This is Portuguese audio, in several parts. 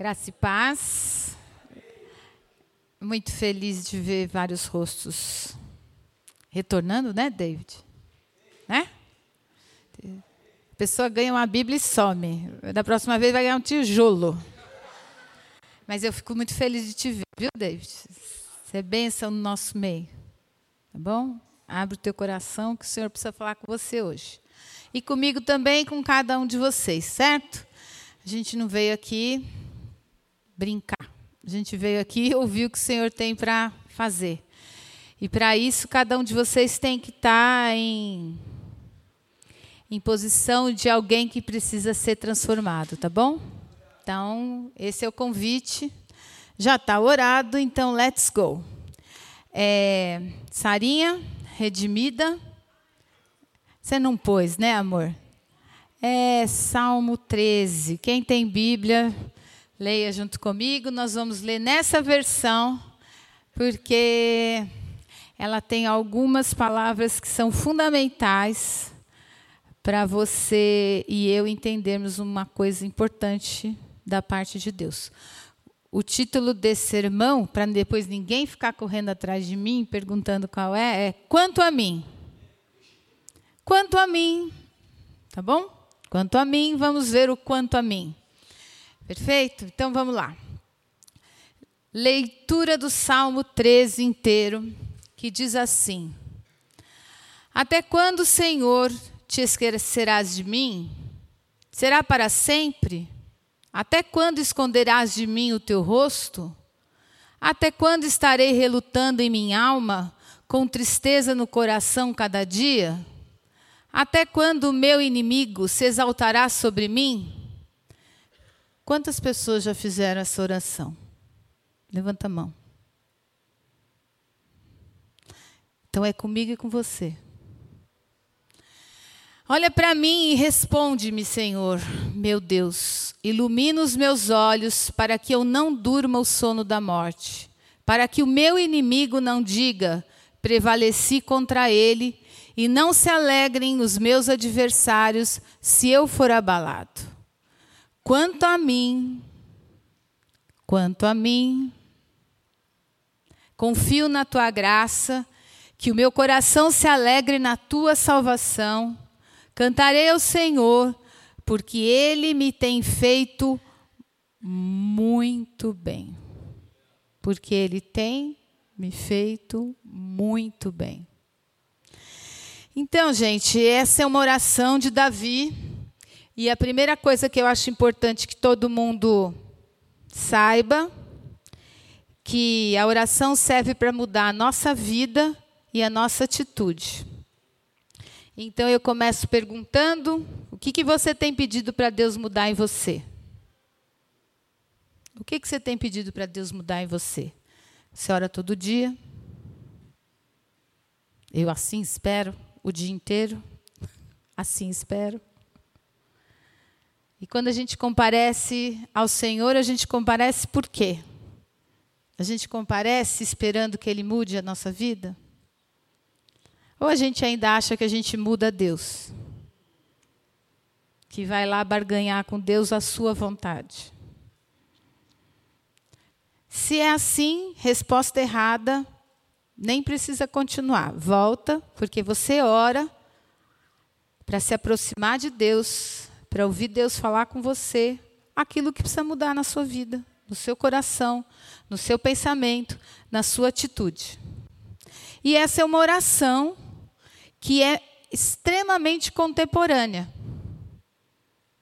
Graça e paz. Muito feliz de ver vários rostos retornando, né, David? Né? A pessoa ganha uma Bíblia e some. Da próxima vez vai ganhar um tijolo. Mas eu fico muito feliz de te ver, viu, David? Você é bênção no nosso meio. Tá bom? Abre o teu coração que o Senhor precisa falar com você hoje. E comigo também, com cada um de vocês, certo? A gente não veio aqui brincar. A gente veio aqui ouvir o que o Senhor tem para fazer. E para isso, cada um de vocês tem que estar tá em, em posição de alguém que precisa ser transformado, tá bom? Então, esse é o convite. Já está orado, então let's go. É, Sarinha, redimida. Você não pôs, né, amor? É Salmo 13. Quem tem Bíblia, Leia junto comigo, nós vamos ler nessa versão, porque ela tem algumas palavras que são fundamentais para você e eu entendermos uma coisa importante da parte de Deus. O título desse sermão, para depois ninguém ficar correndo atrás de mim perguntando qual é, é Quanto a mim. Quanto a mim. Tá bom? Quanto a mim, vamos ver o quanto a mim. Perfeito? Então vamos lá. Leitura do Salmo 13 inteiro, que diz assim: Até quando, Senhor, te esquecerás de mim? Será para sempre? Até quando esconderás de mim o teu rosto? Até quando estarei relutando em minha alma, com tristeza no coração cada dia? Até quando o meu inimigo se exaltará sobre mim? Quantas pessoas já fizeram essa oração? Levanta a mão. Então é comigo e com você. Olha para mim e responde-me, Senhor, meu Deus. Ilumina os meus olhos para que eu não durma o sono da morte, para que o meu inimigo não diga, prevaleci contra ele, e não se alegrem os meus adversários se eu for abalado. Quanto a mim, quanto a mim, confio na tua graça, que o meu coração se alegre na tua salvação. Cantarei ao Senhor, porque ele me tem feito muito bem. Porque ele tem me feito muito bem. Então, gente, essa é uma oração de Davi e a primeira coisa que eu acho importante que todo mundo saiba que a oração serve para mudar a nossa vida e a nossa atitude. Então eu começo perguntando: o que, que você tem pedido para Deus mudar em você? O que, que você tem pedido para Deus mudar em você? Você ora todo dia? Eu assim espero o dia inteiro? Assim espero. E quando a gente comparece ao Senhor, a gente comparece por quê? A gente comparece esperando que Ele mude a nossa vida? Ou a gente ainda acha que a gente muda Deus? Que vai lá barganhar com Deus a sua vontade? Se é assim, resposta errada, nem precisa continuar. Volta, porque você ora para se aproximar de Deus para ouvir Deus falar com você aquilo que precisa mudar na sua vida, no seu coração, no seu pensamento, na sua atitude. E essa é uma oração que é extremamente contemporânea.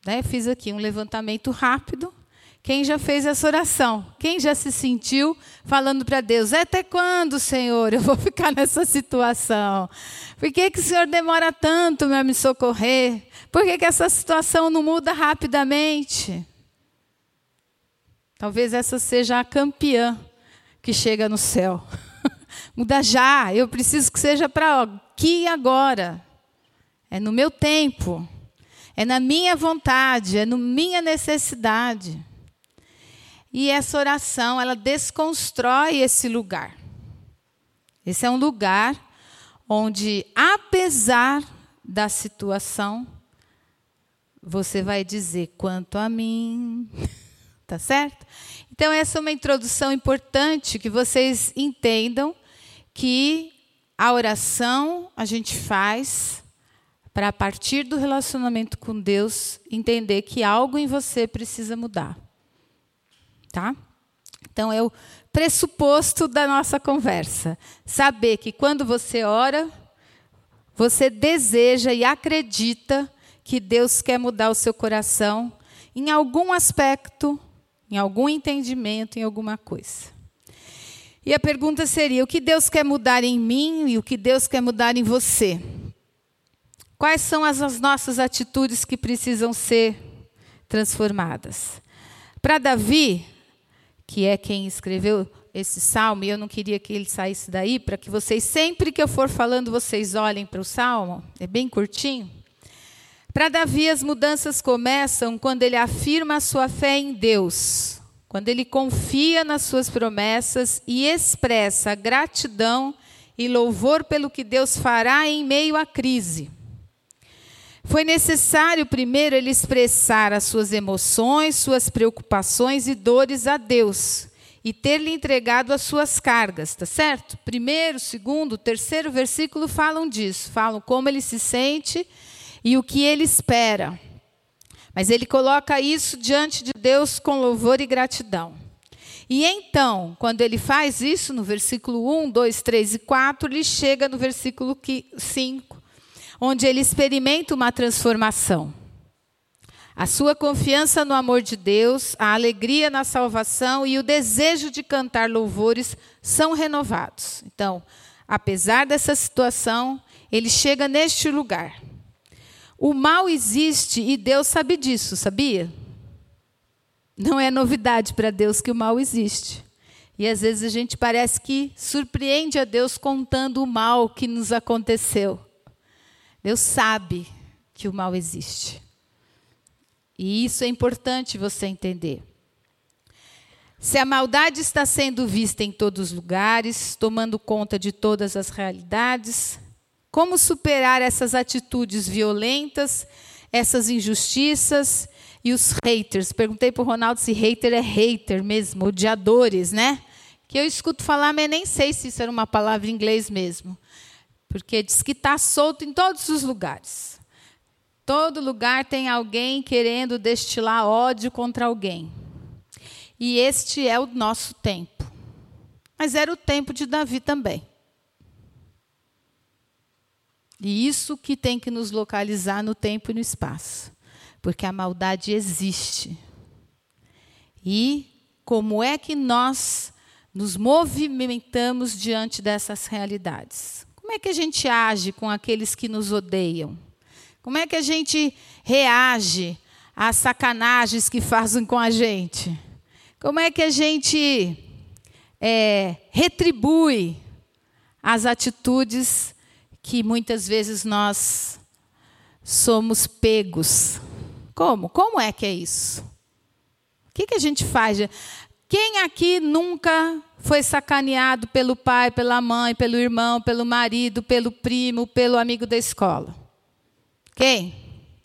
Né? Fiz aqui um levantamento rápido. Quem já fez essa oração? Quem já se sentiu falando para Deus: Até quando, Senhor, eu vou ficar nessa situação? Por que, que o Senhor demora tanto para me socorrer? Por que, que essa situação não muda rapidamente? Talvez essa seja a campeã que chega no céu. muda já, eu preciso que seja para aqui e agora. É no meu tempo. É na minha vontade, é na minha necessidade. E essa oração, ela desconstrói esse lugar. Esse é um lugar onde, apesar da situação, você vai dizer: quanto a mim, Tá certo? Então, essa é uma introdução importante que vocês entendam que a oração a gente faz para, a partir do relacionamento com Deus, entender que algo em você precisa mudar. Tá? Então, é o pressuposto da nossa conversa. Saber que quando você ora, você deseja e acredita que Deus quer mudar o seu coração em algum aspecto, em algum entendimento, em alguma coisa. E a pergunta seria: o que Deus quer mudar em mim e o que Deus quer mudar em você? Quais são as, as nossas atitudes que precisam ser transformadas? Para Davi, que é quem escreveu esse salmo, e eu não queria que ele saísse daí, para que vocês, sempre que eu for falando, vocês olhem para o salmo, é bem curtinho. Para Davi, as mudanças começam quando ele afirma a sua fé em Deus, quando ele confia nas suas promessas e expressa gratidão e louvor pelo que Deus fará em meio à crise. Foi necessário primeiro ele expressar as suas emoções, suas preocupações e dores a Deus e ter-lhe entregado as suas cargas, tá certo? Primeiro, segundo, terceiro versículo falam disso, falam como ele se sente e o que ele espera. Mas ele coloca isso diante de Deus com louvor e gratidão. E então, quando ele faz isso, no versículo 1, 2, 3 e 4, ele chega no versículo 5, onde ele experimenta uma transformação. A sua confiança no amor de Deus, a alegria na salvação e o desejo de cantar louvores são renovados. Então, apesar dessa situação, ele chega neste lugar. O mal existe e Deus sabe disso, sabia? Não é novidade para Deus que o mal existe. E às vezes a gente parece que surpreende a Deus contando o mal que nos aconteceu. Deus sabe que o mal existe. E isso é importante você entender. Se a maldade está sendo vista em todos os lugares, tomando conta de todas as realidades, como superar essas atitudes violentas, essas injustiças e os haters? Perguntei para o Ronaldo se hater é hater mesmo, odiadores, né? Que eu escuto falar, mas nem sei se isso era uma palavra em inglês mesmo. Porque diz que está solto em todos os lugares. Todo lugar tem alguém querendo destilar ódio contra alguém. E este é o nosso tempo. Mas era o tempo de Davi também. E isso que tem que nos localizar no tempo e no espaço. Porque a maldade existe. E como é que nós nos movimentamos diante dessas realidades? Como é que a gente age com aqueles que nos odeiam? Como é que a gente reage às sacanagens que fazem com a gente? Como é que a gente é, retribui as atitudes que muitas vezes nós somos pegos? Como? Como é que é isso? O que, que a gente faz? Quem aqui nunca foi sacaneado pelo pai, pela mãe, pelo irmão, pelo marido, pelo primo, pelo amigo da escola? Quem?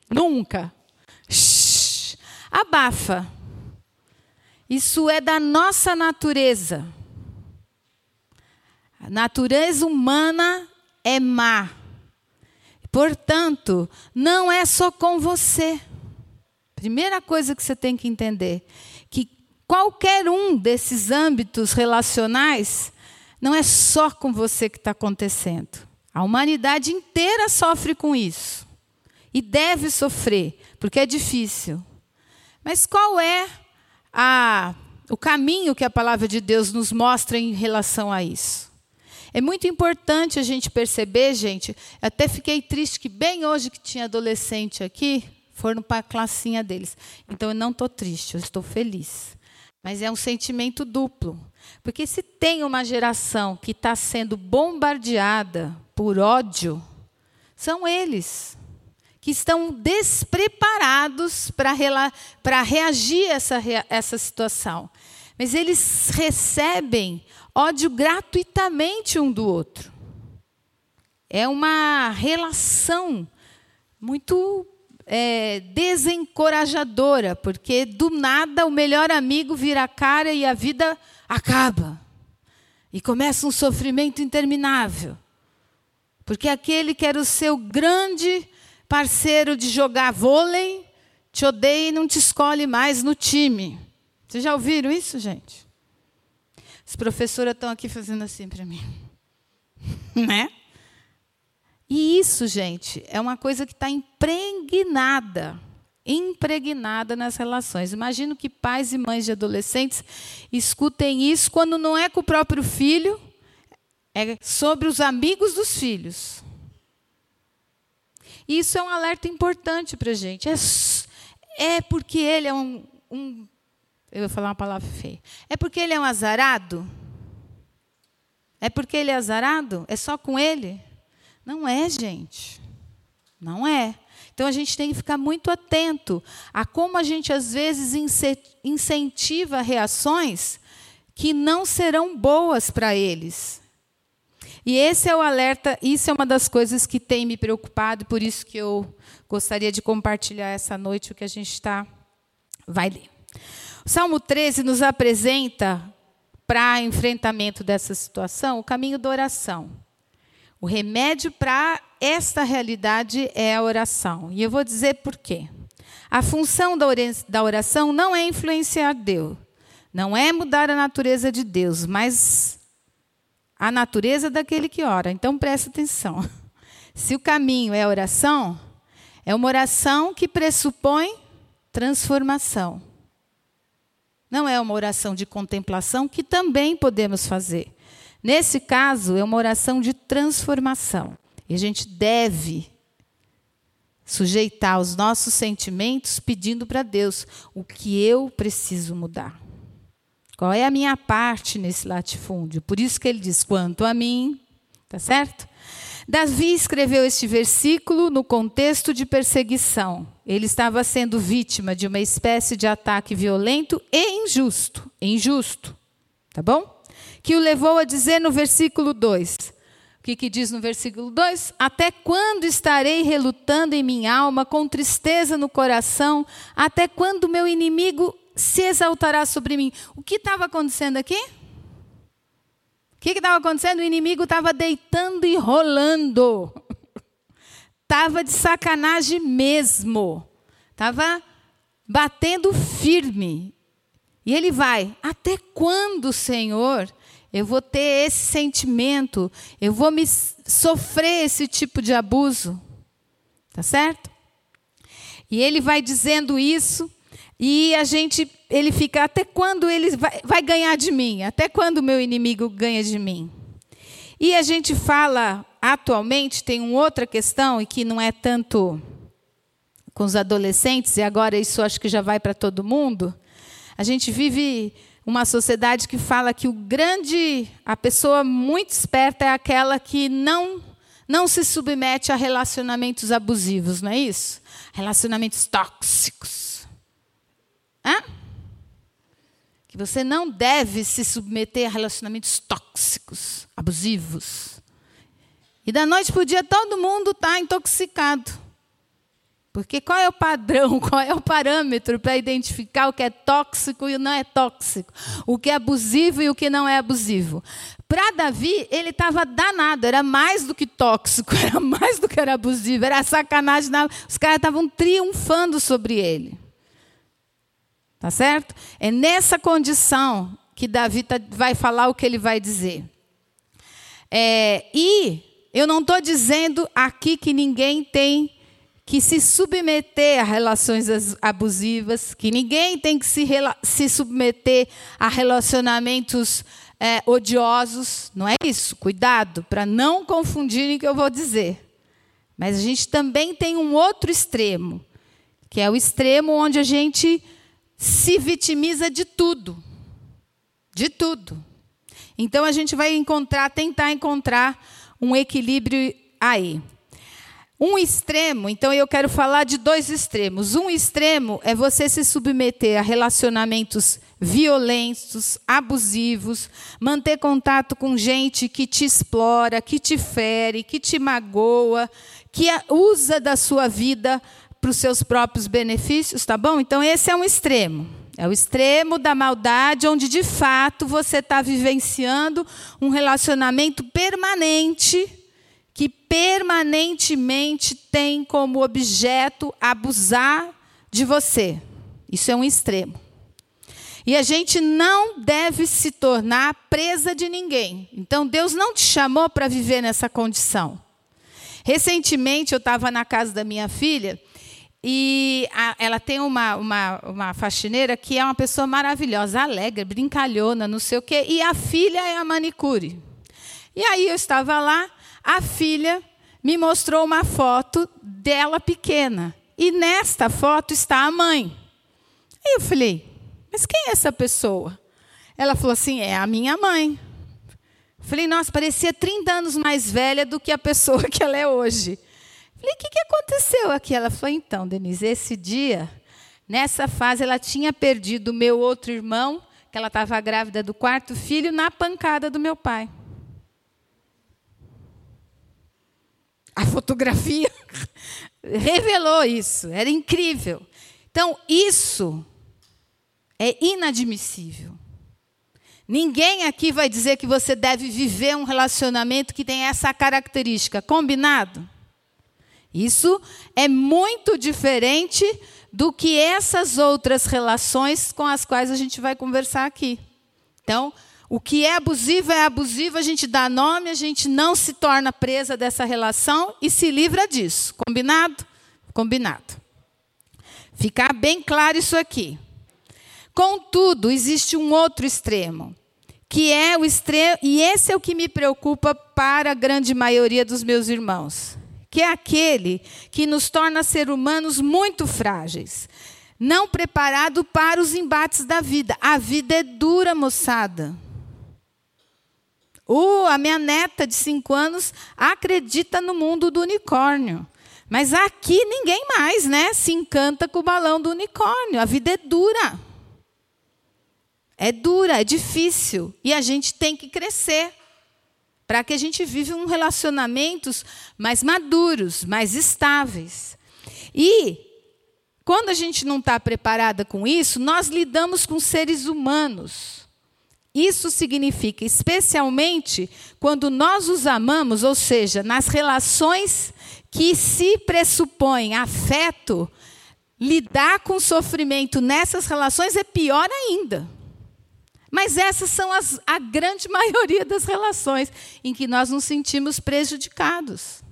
Nunca. Shhh, abafa. Isso é da nossa natureza. A natureza humana é má. Portanto, não é só com você. Primeira coisa que você tem que entender qualquer um desses âmbitos relacionais, não é só com você que está acontecendo. A humanidade inteira sofre com isso. E deve sofrer, porque é difícil. Mas qual é a, o caminho que a palavra de Deus nos mostra em relação a isso? É muito importante a gente perceber, gente. Até fiquei triste que bem hoje que tinha adolescente aqui, foram para a classinha deles. Então eu não estou triste, eu estou feliz. Mas é um sentimento duplo. Porque se tem uma geração que está sendo bombardeada por ódio, são eles que estão despreparados para reagir a essa, essa situação. Mas eles recebem ódio gratuitamente um do outro. É uma relação muito é, desencorajadora, porque do nada o melhor amigo vira a cara e a vida acaba. E começa um sofrimento interminável. Porque aquele que era o seu grande parceiro de jogar vôlei te odeia e não te escolhe mais no time. Vocês já ouviram isso, gente? As professoras estão aqui fazendo assim para mim. né? E isso, gente, é uma coisa que está impregnada, impregnada nas relações. Imagino que pais e mães de adolescentes escutem isso quando não é com o próprio filho, é sobre os amigos dos filhos. E isso é um alerta importante para a gente. É, é porque ele é um, um. Eu vou falar uma palavra feia. É porque ele é um azarado? É porque ele é azarado? É só com ele? Não é, gente. Não é. Então a gente tem que ficar muito atento a como a gente às vezes incentiva reações que não serão boas para eles. E esse é o alerta, isso é uma das coisas que tem me preocupado, por isso que eu gostaria de compartilhar essa noite o que a gente está vai ler. O Salmo 13 nos apresenta para enfrentamento dessa situação o caminho da oração. O remédio para esta realidade é a oração. E eu vou dizer por quê. A função da oração não é influenciar Deus, não é mudar a natureza de Deus, mas a natureza daquele que ora. Então presta atenção. Se o caminho é a oração, é uma oração que pressupõe transformação. Não é uma oração de contemplação que também podemos fazer. Nesse caso, é uma oração de transformação. E a gente deve sujeitar os nossos sentimentos pedindo para Deus o que eu preciso mudar. Qual é a minha parte nesse latifúndio? Por isso que ele diz: quanto a mim, tá certo? Davi escreveu este versículo no contexto de perseguição. Ele estava sendo vítima de uma espécie de ataque violento e injusto, injusto, tá bom? Que o levou a dizer no versículo 2. O que, que diz no versículo 2? Até quando estarei relutando em minha alma, com tristeza no coração? Até quando meu inimigo se exaltará sobre mim? O que estava acontecendo aqui? que estava acontecendo? O inimigo estava deitando e rolando. Estava de sacanagem mesmo. Estava batendo firme. E ele vai: Até quando, Senhor, eu vou ter esse sentimento? Eu vou me sofrer esse tipo de abuso? Tá certo? E ele vai dizendo isso. E a gente, ele fica, até quando ele vai, vai ganhar de mim? Até quando o meu inimigo ganha de mim? E a gente fala, atualmente, tem uma outra questão, e que não é tanto com os adolescentes, e agora isso acho que já vai para todo mundo. A gente vive uma sociedade que fala que o grande, a pessoa muito esperta é aquela que não não se submete a relacionamentos abusivos, não é isso? Relacionamentos tóxicos. Hã? Que você não deve se submeter a relacionamentos tóxicos, abusivos. E da noite para o dia todo mundo está intoxicado. Porque qual é o padrão, qual é o parâmetro para identificar o que é tóxico e o não é tóxico? O que é abusivo e o que não é abusivo? Para Davi, ele estava danado, era mais do que tóxico, era mais do que era abusivo, era sacanagem. Os caras estavam triunfando sobre ele. Tá certo? É nessa condição que Davi tá, vai falar o que ele vai dizer. É, e eu não estou dizendo aqui que ninguém tem que se submeter a relações abusivas, que ninguém tem que se, se submeter a relacionamentos é, odiosos. Não é isso. Cuidado para não confundirem o que eu vou dizer. Mas a gente também tem um outro extremo, que é o extremo onde a gente se vitimiza de tudo. De tudo. Então a gente vai encontrar, tentar encontrar um equilíbrio aí. Um extremo, então eu quero falar de dois extremos. Um extremo é você se submeter a relacionamentos violentos, abusivos, manter contato com gente que te explora, que te fere, que te magoa, que usa da sua vida para os seus próprios benefícios, tá bom? Então, esse é um extremo. É o extremo da maldade, onde de fato você está vivenciando um relacionamento permanente, que permanentemente tem como objeto abusar de você. Isso é um extremo. E a gente não deve se tornar presa de ninguém. Então, Deus não te chamou para viver nessa condição. Recentemente, eu estava na casa da minha filha e a, ela tem uma, uma, uma, faxineira que é uma pessoa maravilhosa, alegre, brincalhona, não sei o quê, e a filha é a manicure. E aí eu estava lá, a filha me mostrou uma foto dela pequena. E nesta foto está a mãe. Aí eu falei, mas quem é essa pessoa? Ela falou assim: é a minha mãe. Falei, nossa, parecia 30 anos mais velha do que a pessoa que ela é hoje. Falei, o que, que aconteceu aqui? Ela falou, então, Denise, esse dia, nessa fase, ela tinha perdido o meu outro irmão, que ela estava grávida do quarto filho, na pancada do meu pai. A fotografia revelou isso, era incrível. Então, isso é inadmissível. Ninguém aqui vai dizer que você deve viver um relacionamento que tem essa característica, combinado? Isso é muito diferente do que essas outras relações com as quais a gente vai conversar aqui. Então, o que é abusivo é abusivo, a gente dá nome, a gente não se torna presa dessa relação e se livra disso. Combinado? Combinado. Ficar bem claro isso aqui. Contudo, existe um outro extremo, que é o extremo, e esse é o que me preocupa para a grande maioria dos meus irmãos, que é aquele que nos torna ser humanos muito frágeis, não preparado para os embates da vida. A vida é dura, moçada. Uh, a minha neta de cinco anos acredita no mundo do unicórnio. Mas aqui ninguém mais, né? Se encanta com o balão do unicórnio. A vida é dura. É dura, é difícil. E a gente tem que crescer para que a gente viva um relacionamentos mais maduros, mais estáveis. E quando a gente não está preparada com isso, nós lidamos com seres humanos. Isso significa, especialmente quando nós os amamos, ou seja, nas relações que se pressupõem afeto, lidar com sofrimento nessas relações é pior ainda. Mas essas são as, a grande maioria das relações em que nós nos sentimos prejudicados.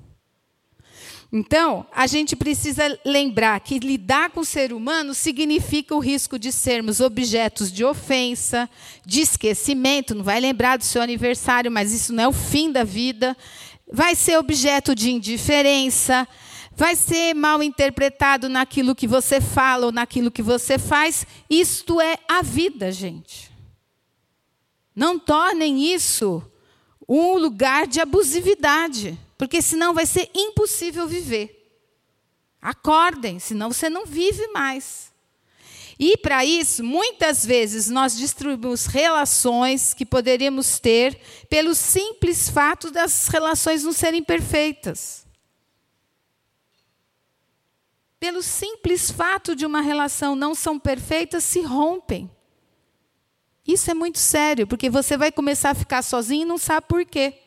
Então, a gente precisa lembrar que lidar com o ser humano significa o risco de sermos objetos de ofensa, de esquecimento, não vai lembrar do seu aniversário, mas isso não é o fim da vida. Vai ser objeto de indiferença, vai ser mal interpretado naquilo que você fala ou naquilo que você faz. Isto é a vida, gente. Não tornem isso um lugar de abusividade, porque senão vai ser impossível viver. Acordem, senão você não vive mais. E para isso, muitas vezes nós destruímos relações que poderíamos ter pelo simples fato das relações não serem perfeitas. Pelo simples fato de uma relação não são perfeitas, se rompem. Isso é muito sério, porque você vai começar a ficar sozinho e não sabe por quê.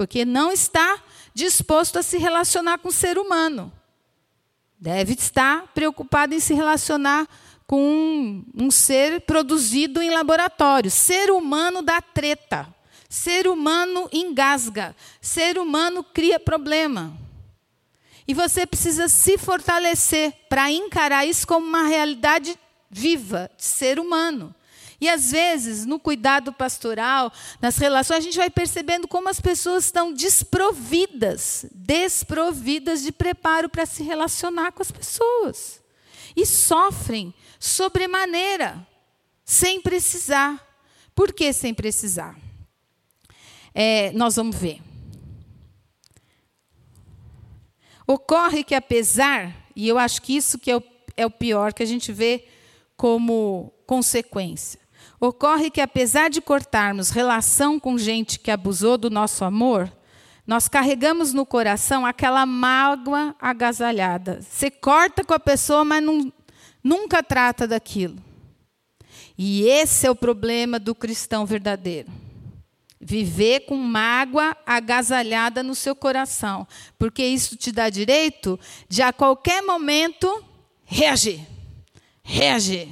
Porque não está disposto a se relacionar com o ser humano. Deve estar preocupado em se relacionar com um, um ser produzido em laboratório. Ser humano dá treta. Ser humano engasga. Ser humano cria problema. E você precisa se fortalecer para encarar isso como uma realidade viva de ser humano. E às vezes, no cuidado pastoral, nas relações, a gente vai percebendo como as pessoas estão desprovidas, desprovidas de preparo para se relacionar com as pessoas. E sofrem sobremaneira, sem precisar. Por que sem precisar? É, nós vamos ver. Ocorre que, apesar, e eu acho que isso que é o, é o pior que a gente vê como consequência, Ocorre que, apesar de cortarmos relação com gente que abusou do nosso amor, nós carregamos no coração aquela mágoa agasalhada. Você corta com a pessoa, mas não, nunca trata daquilo. E esse é o problema do cristão verdadeiro. Viver com mágoa agasalhada no seu coração, porque isso te dá direito de a qualquer momento reagir. Reagir.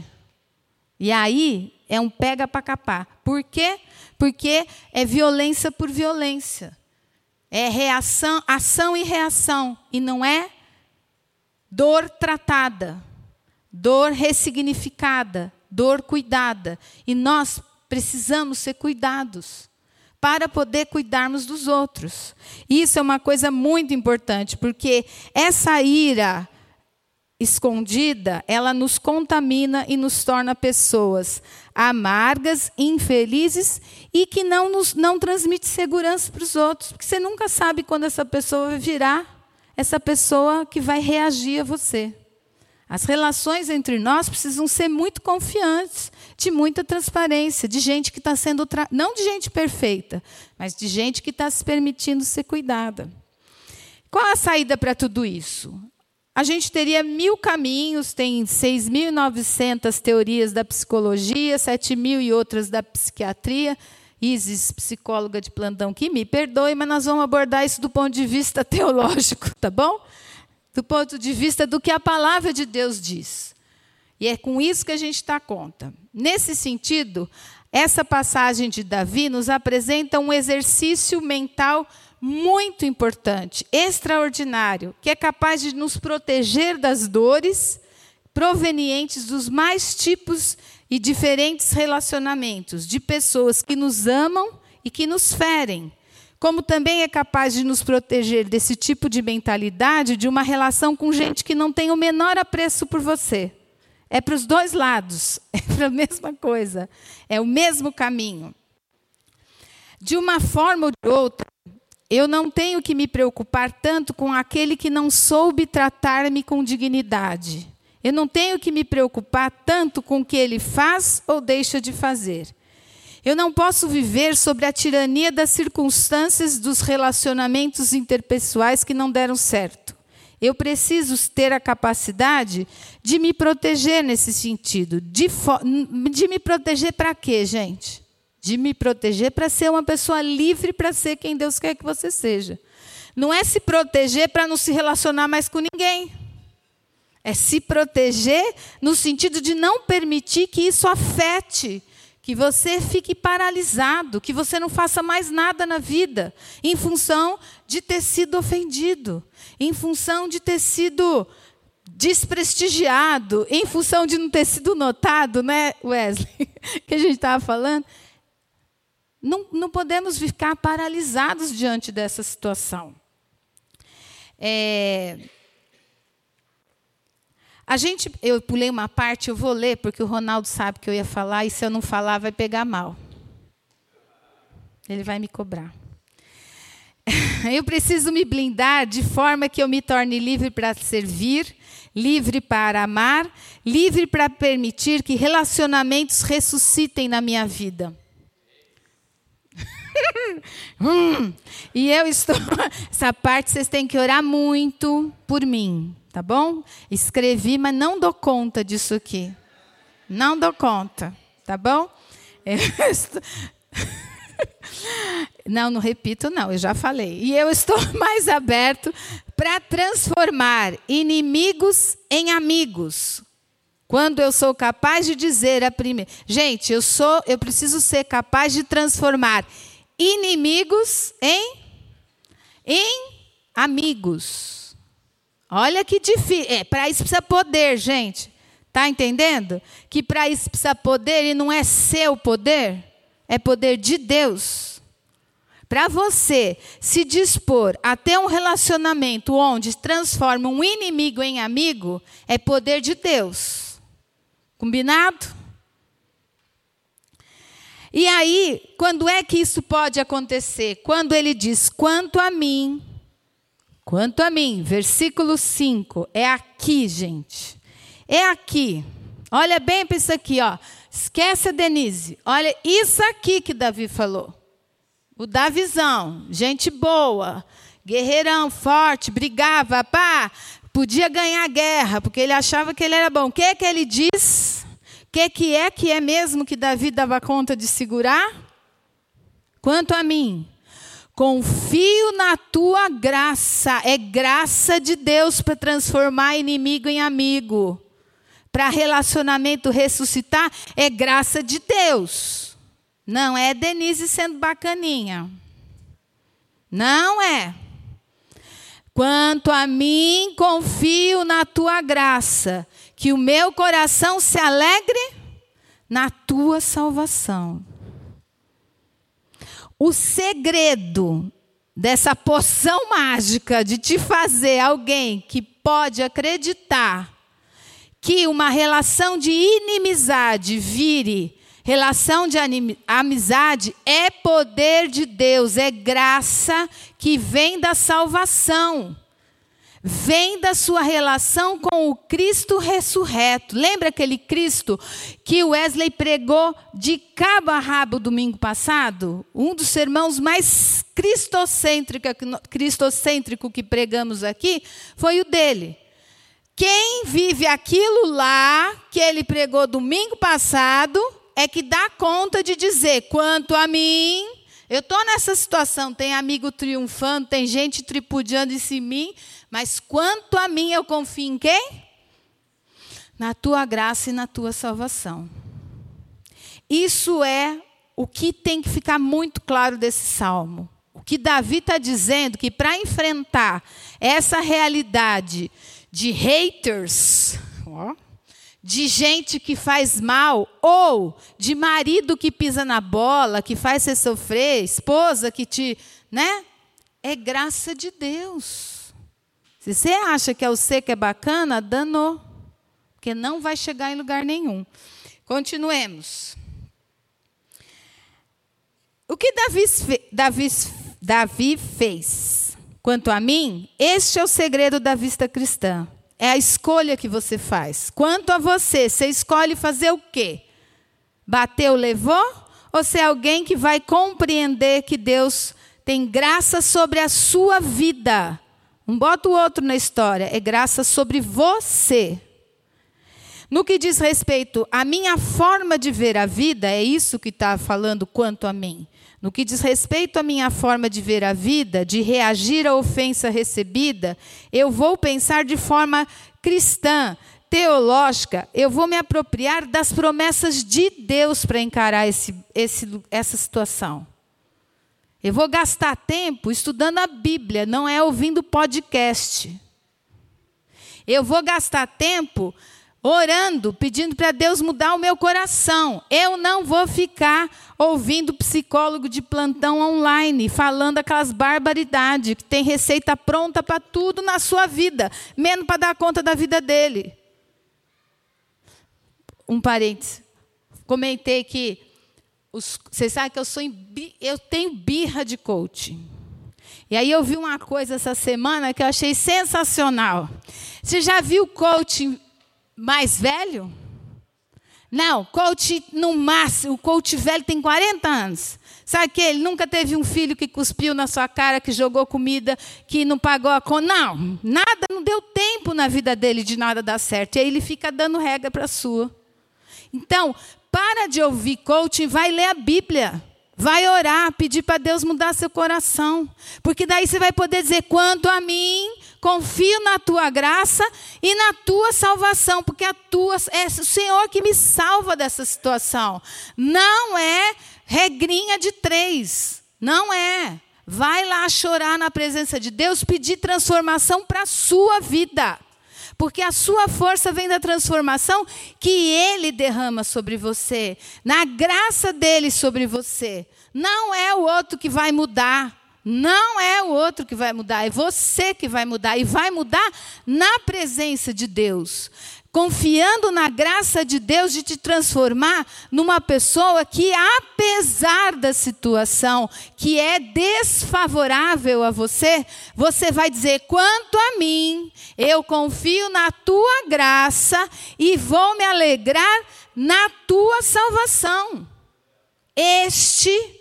E aí é um pega para capar. Por quê? Porque é violência por violência. É reação, ação e reação, e não é dor tratada, dor ressignificada, dor cuidada. E nós precisamos ser cuidados para poder cuidarmos dos outros. Isso é uma coisa muito importante, porque essa ira escondida, ela nos contamina e nos torna pessoas amargas, infelizes e que não nos não transmite segurança para os outros, porque você nunca sabe quando essa pessoa vai virar essa pessoa que vai reagir a você. As relações entre nós precisam ser muito confiantes, de muita transparência, de gente que está sendo. Tra... Não de gente perfeita, mas de gente que está se permitindo ser cuidada. Qual a saída para tudo isso? A gente teria mil caminhos, tem 6.900 teorias da psicologia, 7 mil e outras da psiquiatria. Isis, psicóloga de plantão, que me perdoe, mas nós vamos abordar isso do ponto de vista teológico, tá bom? do ponto de vista do que a palavra de Deus diz. E é com isso que a gente está conta. Nesse sentido, essa passagem de Davi nos apresenta um exercício mental muito importante, extraordinário, que é capaz de nos proteger das dores provenientes dos mais tipos e diferentes relacionamentos, de pessoas que nos amam e que nos ferem, como também é capaz de nos proteger desse tipo de mentalidade de uma relação com gente que não tem o menor apreço por você. É para os dois lados, é para a mesma coisa, é o mesmo caminho. De uma forma ou de outra, eu não tenho que me preocupar tanto com aquele que não soube tratar-me com dignidade. Eu não tenho que me preocupar tanto com o que ele faz ou deixa de fazer. Eu não posso viver sobre a tirania das circunstâncias dos relacionamentos interpessoais que não deram certo. Eu preciso ter a capacidade de me proteger nesse sentido. De, de me proteger para quê, gente? De me proteger para ser uma pessoa livre para ser quem Deus quer que você seja. Não é se proteger para não se relacionar mais com ninguém. É se proteger no sentido de não permitir que isso afete que você fique paralisado, que você não faça mais nada na vida, em função de ter sido ofendido, em função de ter sido desprestigiado, em função de não ter sido notado, né, Wesley? que a gente estava falando. Não, não podemos ficar paralisados diante dessa situação. É, a gente, eu pulei uma parte, eu vou ler, porque o Ronaldo sabe que eu ia falar, e se eu não falar, vai pegar mal. Ele vai me cobrar. Eu preciso me blindar de forma que eu me torne livre para servir, livre para amar, livre para permitir que relacionamentos ressuscitem na minha vida. hum, e eu estou. Essa parte vocês têm que orar muito por mim tá bom? Escrevi, mas não dou conta disso aqui. Não dou conta, tá bom? Estou... Não, não repito, não, eu já falei. E eu estou mais aberto para transformar inimigos em amigos. Quando eu sou capaz de dizer a primeira. Gente, eu sou, eu preciso ser capaz de transformar inimigos em em amigos. Olha que difícil. É, para isso precisa poder, gente. Tá entendendo? Que para isso precisa poder e não é seu poder, é poder de Deus. Para você se dispor a ter um relacionamento onde transforma um inimigo em amigo, é poder de Deus. Combinado? E aí, quando é que isso pode acontecer? Quando ele diz: quanto a mim, Quanto a mim, versículo 5, é aqui, gente. É aqui. Olha bem para isso aqui, ó. Esquece a Denise. Olha isso aqui que Davi falou. o Davizão, gente boa, guerreirão, forte, brigava, pá, podia ganhar a guerra, porque ele achava que ele era bom. O que, que ele diz? Que, que é que é mesmo que Davi dava conta de segurar? Quanto a mim, confio na tua graça. É graça de Deus para transformar inimigo em amigo. Para relacionamento ressuscitar, é graça de Deus. Não é Denise sendo bacaninha. Não é. Quanto a mim, confio na tua graça, que o meu coração se alegre na tua salvação. O segredo dessa poção mágica de te fazer alguém que pode acreditar que uma relação de inimizade vire relação de amizade é poder de Deus, é graça que vem da salvação vem da sua relação com o Cristo ressurreto. Lembra aquele Cristo que Wesley pregou de cabo a rabo domingo passado? Um dos sermãos mais cristocêntrico que pregamos aqui foi o dele. Quem vive aquilo lá que ele pregou domingo passado é que dá conta de dizer: quanto a mim, eu estou nessa situação, tem amigo triunfando, tem gente tripudiando em mim, mas quanto a mim, eu confio em quem? Na tua graça e na tua salvação. Isso é o que tem que ficar muito claro desse salmo. O que Davi está dizendo que para enfrentar essa realidade de haters, de gente que faz mal, ou de marido que pisa na bola, que faz você sofrer, esposa que te. né? É graça de Deus. Se você acha que é o C que é bacana, danou. Porque não vai chegar em lugar nenhum. Continuemos. O que Davi, Davi, Davi fez? Quanto a mim, este é o segredo da vista cristã. É a escolha que você faz. Quanto a você, você escolhe fazer o quê? Bateu, levou? Ou você é alguém que vai compreender que Deus tem graça sobre a sua vida? Não bota o outro na história, é graça sobre você. No que diz respeito à minha forma de ver a vida, é isso que está falando quanto a mim. No que diz respeito à minha forma de ver a vida, de reagir à ofensa recebida, eu vou pensar de forma cristã, teológica, eu vou me apropriar das promessas de Deus para encarar esse, esse, essa situação. Eu vou gastar tempo estudando a Bíblia, não é ouvindo podcast. Eu vou gastar tempo orando, pedindo para Deus mudar o meu coração. Eu não vou ficar ouvindo psicólogo de plantão online falando aquelas barbaridades que tem receita pronta para tudo na sua vida, menos para dar conta da vida dele. Um parênteses. Comentei que os, vocês sabem que eu, sou em, eu tenho birra de coaching. E aí eu vi uma coisa essa semana que eu achei sensacional. Você já viu coaching mais velho? Não, coach no máximo, o coach velho tem 40 anos. Sabe que ele nunca teve um filho que cuspiu na sua cara, que jogou comida, que não pagou a conta. Não, nada, não deu tempo na vida dele de nada dar certo. E aí ele fica dando regra para a sua. Então, para de ouvir coaching, vai ler a Bíblia. Vai orar, pedir para Deus mudar seu coração. Porque daí você vai poder dizer: quanto a mim, confio na tua graça e na tua salvação, porque a tua é o Senhor que me salva dessa situação. Não é regrinha de três. Não é. Vai lá chorar na presença de Deus, pedir transformação para a sua vida porque a sua força vem da transformação que ele derrama sobre você, na graça dele sobre você. Não é o outro que vai mudar. Não é o outro que vai mudar, é você que vai mudar. E vai mudar na presença de Deus confiando na graça de Deus de te transformar numa pessoa que, apesar da situação que é desfavorável a você, você vai dizer: quanto a mim, eu confio na tua graça e vou me alegrar na tua salvação. Este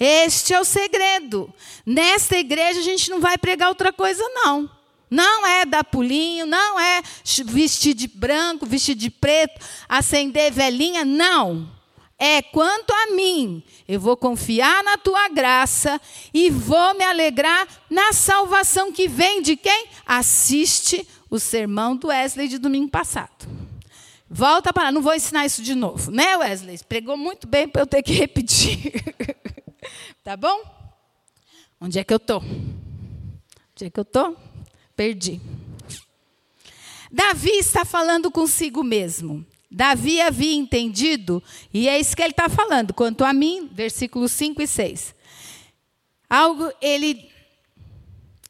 Este é o segredo. Nesta igreja a gente não vai pregar outra coisa, não. Não é dar pulinho, não é vestir de branco, vestir de preto, acender velhinha, não. É quanto a mim, eu vou confiar na tua graça e vou me alegrar na salvação que vem de quem? Assiste o sermão do Wesley de domingo passado. Volta para lá, não vou ensinar isso de novo, né, Wesley? Pregou muito bem para eu ter que repetir. tá bom? Onde é que eu tô? Onde é que eu tô? Perdi. Davi está falando consigo mesmo. Davi havia entendido, e é isso que ele está falando, quanto a mim, versículos 5 e 6. Algo ele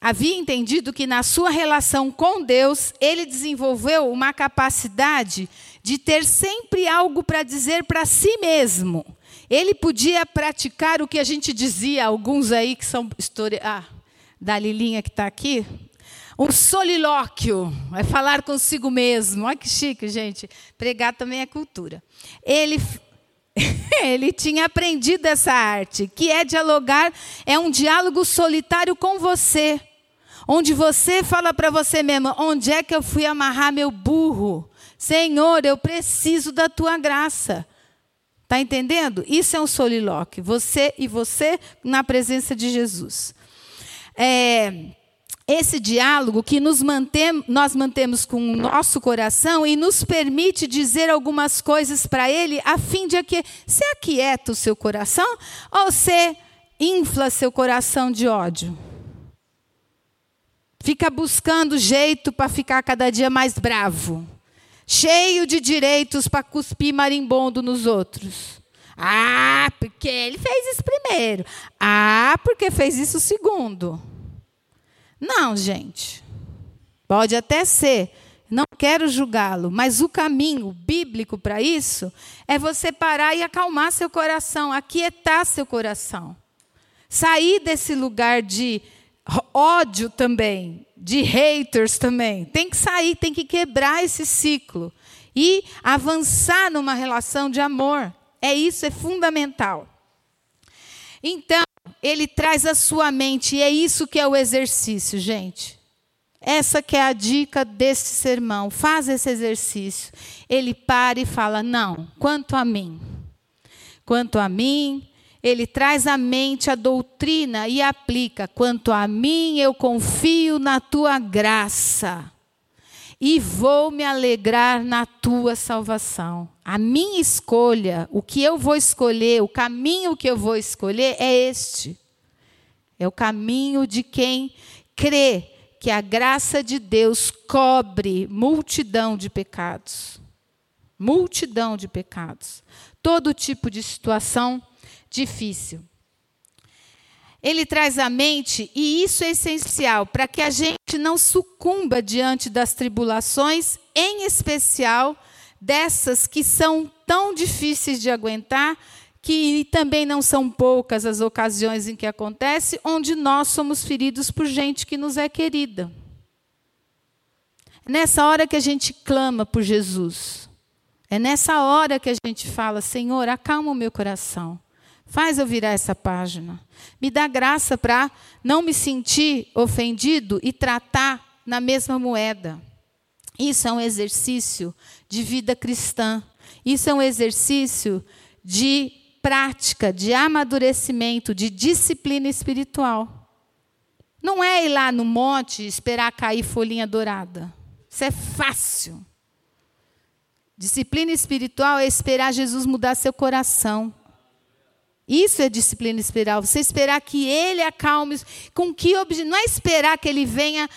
havia entendido que na sua relação com Deus, ele desenvolveu uma capacidade de ter sempre algo para dizer para si mesmo. Ele podia praticar o que a gente dizia, alguns aí que são história. Ah, da Lilinha que está aqui. Um solilóquio, é falar consigo mesmo. Olha que chique, gente. Pregar também é cultura. Ele, ele tinha aprendido essa arte, que é dialogar, é um diálogo solitário com você onde você fala para você mesmo: onde é que eu fui amarrar meu burro? Senhor, eu preciso da tua graça. Está entendendo? Isso é um solilóquio. Você e você na presença de Jesus. É, esse diálogo que nos mantém, nós mantemos com o nosso coração e nos permite dizer algumas coisas para Ele, a fim de que você aquieta o seu coração ou você infla seu coração de ódio? Fica buscando jeito para ficar cada dia mais bravo. Cheio de direitos para cuspir marimbondo nos outros. Ah, porque ele fez isso primeiro. Ah, porque fez isso segundo. Não, gente. Pode até ser. Não quero julgá-lo, mas o caminho bíblico para isso é você parar e acalmar seu coração, aquietar seu coração. Sair desse lugar de ódio também, de haters também. Tem que sair, tem que quebrar esse ciclo e avançar numa relação de amor. É isso, é fundamental. Então, ele traz a sua mente, e é isso que é o exercício, gente. Essa que é a dica desse sermão. Faz esse exercício. Ele para e fala: "Não, quanto a mim. Quanto a mim, ele traz à mente a doutrina e aplica: quanto a mim, eu confio na tua graça e vou me alegrar na tua salvação. A minha escolha, o que eu vou escolher, o caminho que eu vou escolher é este. É o caminho de quem crê que a graça de Deus cobre multidão de pecados. Multidão de pecados. Todo tipo de situação difícil. Ele traz à mente, e isso é essencial, para que a gente não sucumba diante das tribulações, em especial dessas que são tão difíceis de aguentar, que também não são poucas as ocasiões em que acontece, onde nós somos feridos por gente que nos é querida. Nessa hora que a gente clama por Jesus, é nessa hora que a gente fala: Senhor, acalma o meu coração. Faz eu virar essa página. Me dá graça para não me sentir ofendido e tratar na mesma moeda. Isso é um exercício de vida cristã. Isso é um exercício de prática, de amadurecimento, de disciplina espiritual. Não é ir lá no monte e esperar cair folhinha dourada. Isso é fácil. Disciplina espiritual é esperar Jesus mudar seu coração. Isso é disciplina espiritual. Você esperar que ele acalme. Com que objetivo? Não é esperar que ele venha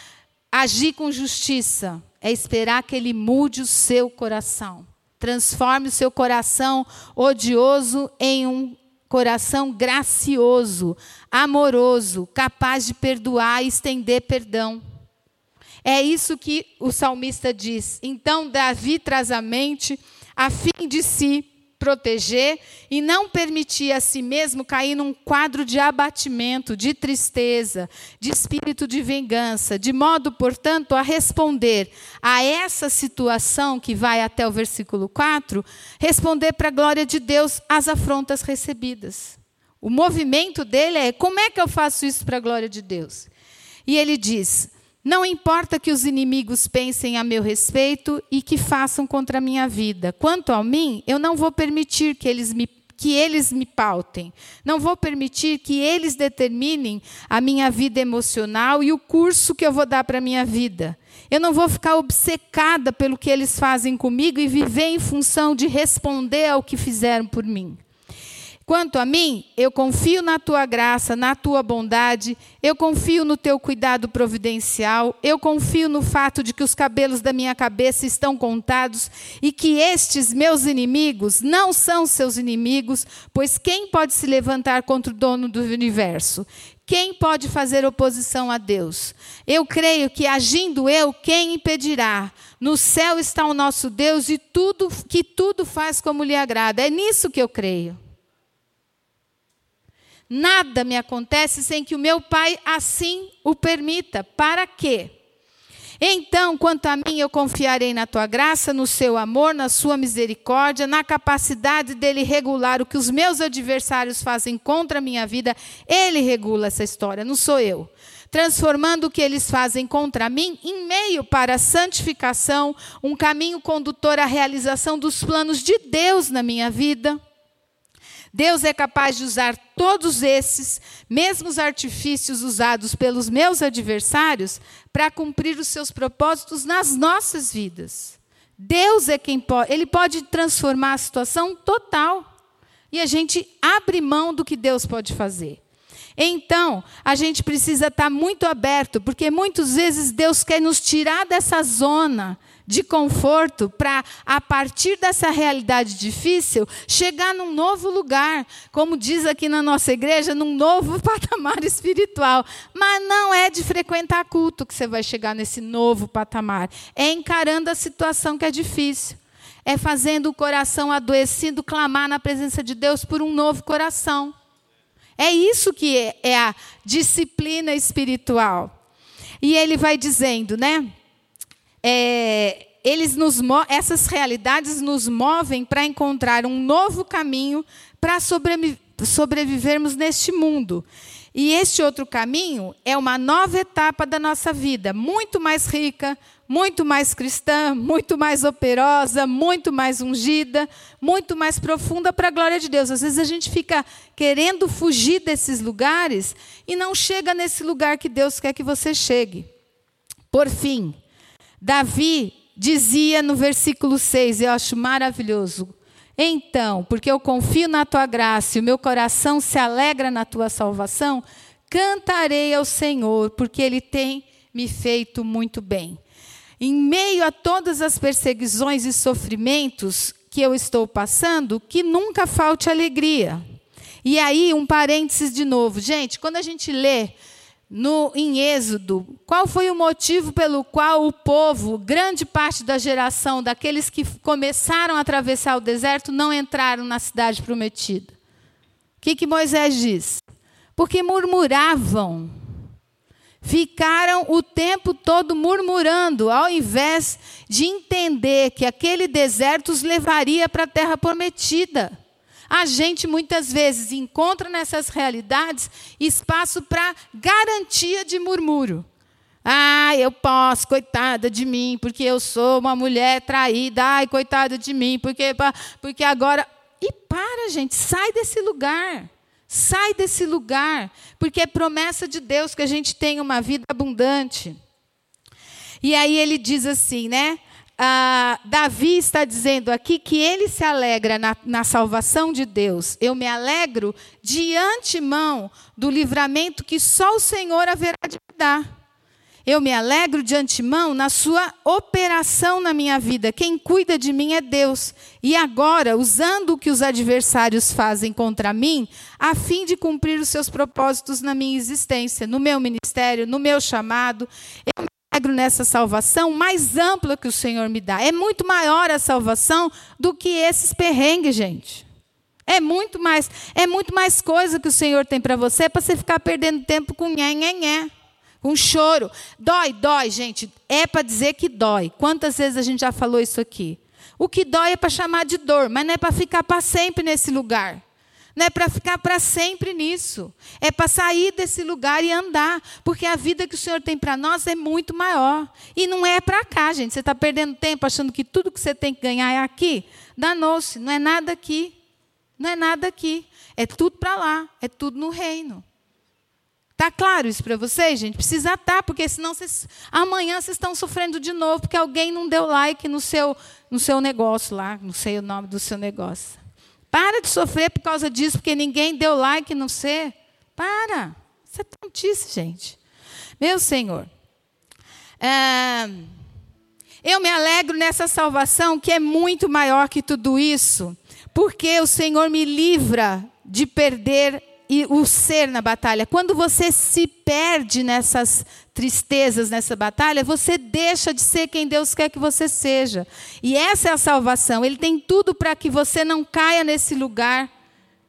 agir com justiça. É esperar que ele mude o seu coração. Transforme o seu coração odioso em um coração gracioso, amoroso, capaz de perdoar e estender perdão. É isso que o salmista diz. Então, Davi traz à mente, a fim de si, proteger e não permitir a si mesmo cair num quadro de abatimento, de tristeza, de espírito de vingança, de modo, portanto, a responder a essa situação que vai até o versículo 4, responder para a glória de Deus às afrontas recebidas. O movimento dele é: como é que eu faço isso para a glória de Deus? E ele diz: não importa que os inimigos pensem a meu respeito e que façam contra a minha vida. Quanto a mim, eu não vou permitir que eles me que eles me pautem. Não vou permitir que eles determinem a minha vida emocional e o curso que eu vou dar para a minha vida. Eu não vou ficar obcecada pelo que eles fazem comigo e viver em função de responder ao que fizeram por mim. Quanto a mim, eu confio na tua graça, na tua bondade, eu confio no teu cuidado providencial, eu confio no fato de que os cabelos da minha cabeça estão contados e que estes meus inimigos não são seus inimigos, pois quem pode se levantar contra o dono do universo? Quem pode fazer oposição a Deus? Eu creio que agindo eu, quem impedirá? No céu está o nosso Deus e tudo que tudo faz como lhe agrada. É nisso que eu creio. Nada me acontece sem que o meu Pai assim o permita. Para quê? Então, quanto a mim, eu confiarei na tua graça, no seu amor, na sua misericórdia, na capacidade dele regular o que os meus adversários fazem contra a minha vida. Ele regula essa história, não sou eu. Transformando o que eles fazem contra mim em meio para a santificação, um caminho condutor à realização dos planos de Deus na minha vida. Deus é capaz de usar todos esses, mesmos artifícios usados pelos meus adversários, para cumprir os seus propósitos nas nossas vidas. Deus é quem pode, ele pode transformar a situação total. E a gente abre mão do que Deus pode fazer. Então, a gente precisa estar muito aberto, porque muitas vezes Deus quer nos tirar dessa zona de conforto para, a partir dessa realidade difícil, chegar num novo lugar, como diz aqui na nossa igreja, num novo patamar espiritual. Mas não é de frequentar culto que você vai chegar nesse novo patamar, é encarando a situação que é difícil. É fazendo o coração adoecido clamar na presença de Deus por um novo coração. É isso que é, é a disciplina espiritual. E ele vai dizendo, né? É, eles nos, essas realidades nos movem para encontrar um novo caminho para sobrevi sobrevivermos neste mundo. E este outro caminho é uma nova etapa da nossa vida, muito mais rica, muito mais cristã, muito mais operosa, muito mais ungida, muito mais profunda para a glória de Deus. Às vezes a gente fica querendo fugir desses lugares e não chega nesse lugar que Deus quer que você chegue. Por fim, Davi dizia no versículo 6, eu acho maravilhoso. Então, porque eu confio na tua graça e o meu coração se alegra na tua salvação, cantarei ao Senhor, porque ele tem me feito muito bem. Em meio a todas as perseguições e sofrimentos que eu estou passando, que nunca falte alegria. E aí, um parênteses de novo. Gente, quando a gente lê no, em Êxodo, qual foi o motivo pelo qual o povo, grande parte da geração daqueles que começaram a atravessar o deserto, não entraram na cidade prometida? O que, que Moisés diz? Porque murmuravam. Ficaram o tempo todo murmurando, ao invés de entender que aquele deserto os levaria para a terra prometida. A gente muitas vezes encontra nessas realidades espaço para garantia de murmúrio. Ah, eu posso, coitada de mim, porque eu sou uma mulher traída. Ai, coitada de mim, porque, porque agora. E para, gente, sai desse lugar. Sai desse lugar, porque é promessa de Deus que a gente tenha uma vida abundante. E aí ele diz assim, né? Ah, Davi está dizendo aqui que ele se alegra na, na salvação de Deus. Eu me alegro de antemão do livramento que só o Senhor haverá de me dar. Eu me alegro de antemão na sua operação na minha vida. Quem cuida de mim é Deus. E agora, usando o que os adversários fazem contra mim, a fim de cumprir os seus propósitos na minha existência, no meu ministério, no meu chamado, eu me alegro nessa salvação mais ampla que o Senhor me dá. É muito maior a salvação do que esses perrengues, gente. É muito mais, é muito mais coisa que o Senhor tem para você, para você ficar perdendo tempo com nhé, nhé, nhé, com choro. Dói, dói, gente. É para dizer que dói. Quantas vezes a gente já falou isso aqui? O que dói é para chamar de dor, mas não é para ficar para sempre nesse lugar. Não é para ficar para sempre nisso. É para sair desse lugar e andar. Porque a vida que o Senhor tem para nós é muito maior. E não é para cá, gente. Você está perdendo tempo achando que tudo que você tem que ganhar é aqui. Danou-se. Não é nada aqui. Não é nada aqui. É tudo para lá. É tudo no reino. Está claro isso para vocês, gente? Precisa estar, tá, porque senão vocês, amanhã vocês estão sofrendo de novo, porque alguém não deu like no seu, no seu negócio lá. Não sei o nome do seu negócio. Para de sofrer por causa disso, porque ninguém deu like no você. Para. Isso é tontice, gente. Meu Senhor. É, eu me alegro nessa salvação que é muito maior que tudo isso, porque o Senhor me livra de perder o ser na batalha. Quando você se perde nessas tristezas, nessa batalha, você deixa de ser quem Deus quer que você seja. E essa é a salvação. Ele tem tudo para que você não caia nesse lugar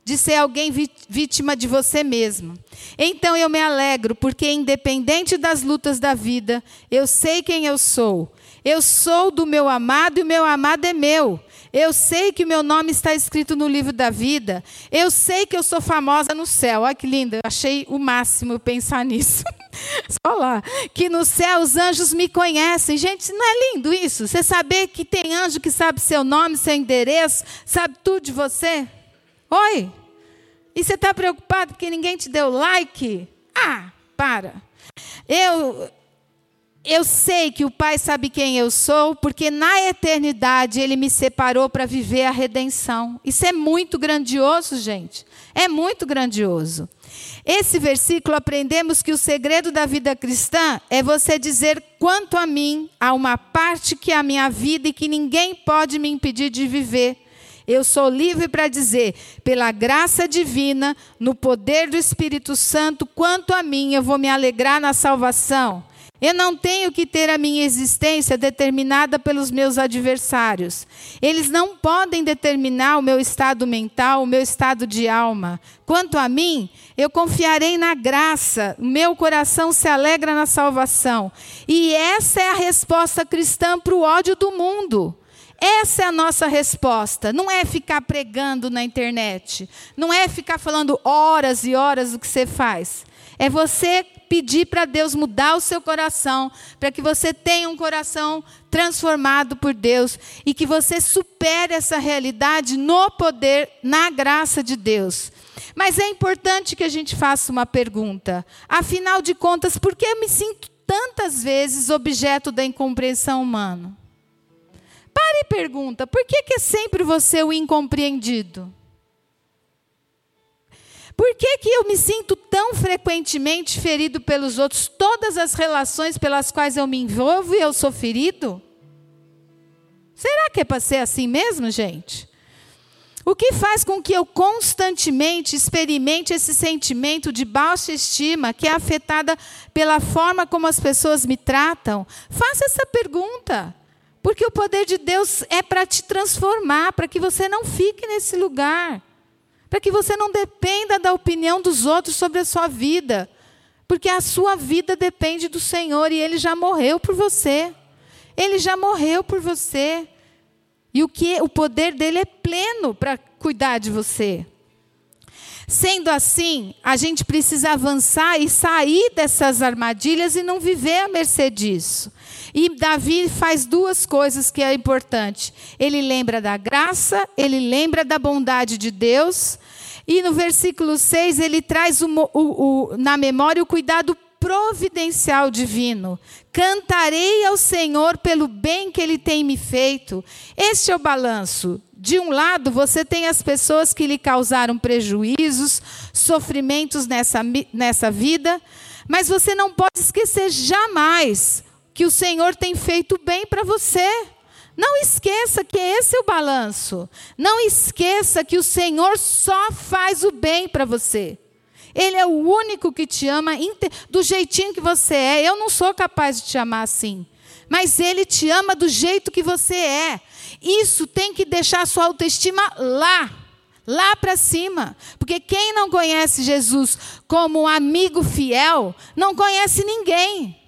de ser alguém vítima de você mesmo. Então eu me alegro, porque independente das lutas da vida, eu sei quem eu sou. Eu sou do meu amado e o meu amado é meu. Eu sei que meu nome está escrito no livro da vida. Eu sei que eu sou famosa no céu. Olha que linda. Eu achei o máximo pensar nisso. Só lá. Que no céu os anjos me conhecem. Gente, não é lindo isso? Você saber que tem anjo que sabe seu nome, seu endereço, sabe tudo de você? Oi? E você está preocupado porque ninguém te deu like? Ah, para. Eu eu sei que o Pai sabe quem eu sou, porque na eternidade Ele me separou para viver a redenção. Isso é muito grandioso, gente. É muito grandioso. Esse versículo aprendemos que o segredo da vida cristã é você dizer quanto a mim há uma parte que é a minha vida e que ninguém pode me impedir de viver. Eu sou livre para dizer, pela graça divina, no poder do Espírito Santo, quanto a mim eu vou me alegrar na salvação. Eu não tenho que ter a minha existência determinada pelos meus adversários. Eles não podem determinar o meu estado mental, o meu estado de alma. Quanto a mim, eu confiarei na graça, o meu coração se alegra na salvação. E essa é a resposta cristã para o ódio do mundo. Essa é a nossa resposta. Não é ficar pregando na internet. Não é ficar falando horas e horas do que você faz. É você pedir para Deus mudar o seu coração, para que você tenha um coração transformado por Deus e que você supere essa realidade no poder, na graça de Deus. Mas é importante que a gente faça uma pergunta. Afinal de contas, por que eu me sinto tantas vezes objeto da incompreensão humana? Pare e pergunta: por que, que é sempre você o incompreendido? Por que, que eu me sinto tão frequentemente ferido pelos outros? Todas as relações pelas quais eu me envolvo e eu sou ferido? Será que é para ser assim mesmo, gente? O que faz com que eu constantemente experimente esse sentimento de baixa estima, que é afetada pela forma como as pessoas me tratam? Faça essa pergunta. Porque o poder de Deus é para te transformar, para que você não fique nesse lugar para que você não dependa da opinião dos outros sobre a sua vida, porque a sua vida depende do Senhor e Ele já morreu por você. Ele já morreu por você. E o que o poder dele é pleno para cuidar de você. Sendo assim, a gente precisa avançar e sair dessas armadilhas e não viver à mercê disso. E Davi faz duas coisas que é importante. Ele lembra da graça, ele lembra da bondade de Deus. E no versículo 6 ele traz o, o, o, na memória o cuidado providencial divino. Cantarei ao Senhor pelo bem que ele tem me feito. Este é o balanço. De um lado, você tem as pessoas que lhe causaram prejuízos, sofrimentos nessa, nessa vida, mas você não pode esquecer jamais que o Senhor tem feito bem para você. Não esqueça que esse é o balanço. Não esqueça que o Senhor só faz o bem para você. Ele é o único que te ama do jeitinho que você é. Eu não sou capaz de te amar assim. Mas Ele te ama do jeito que você é. Isso tem que deixar a sua autoestima lá. Lá para cima. Porque quem não conhece Jesus como amigo fiel, não conhece ninguém.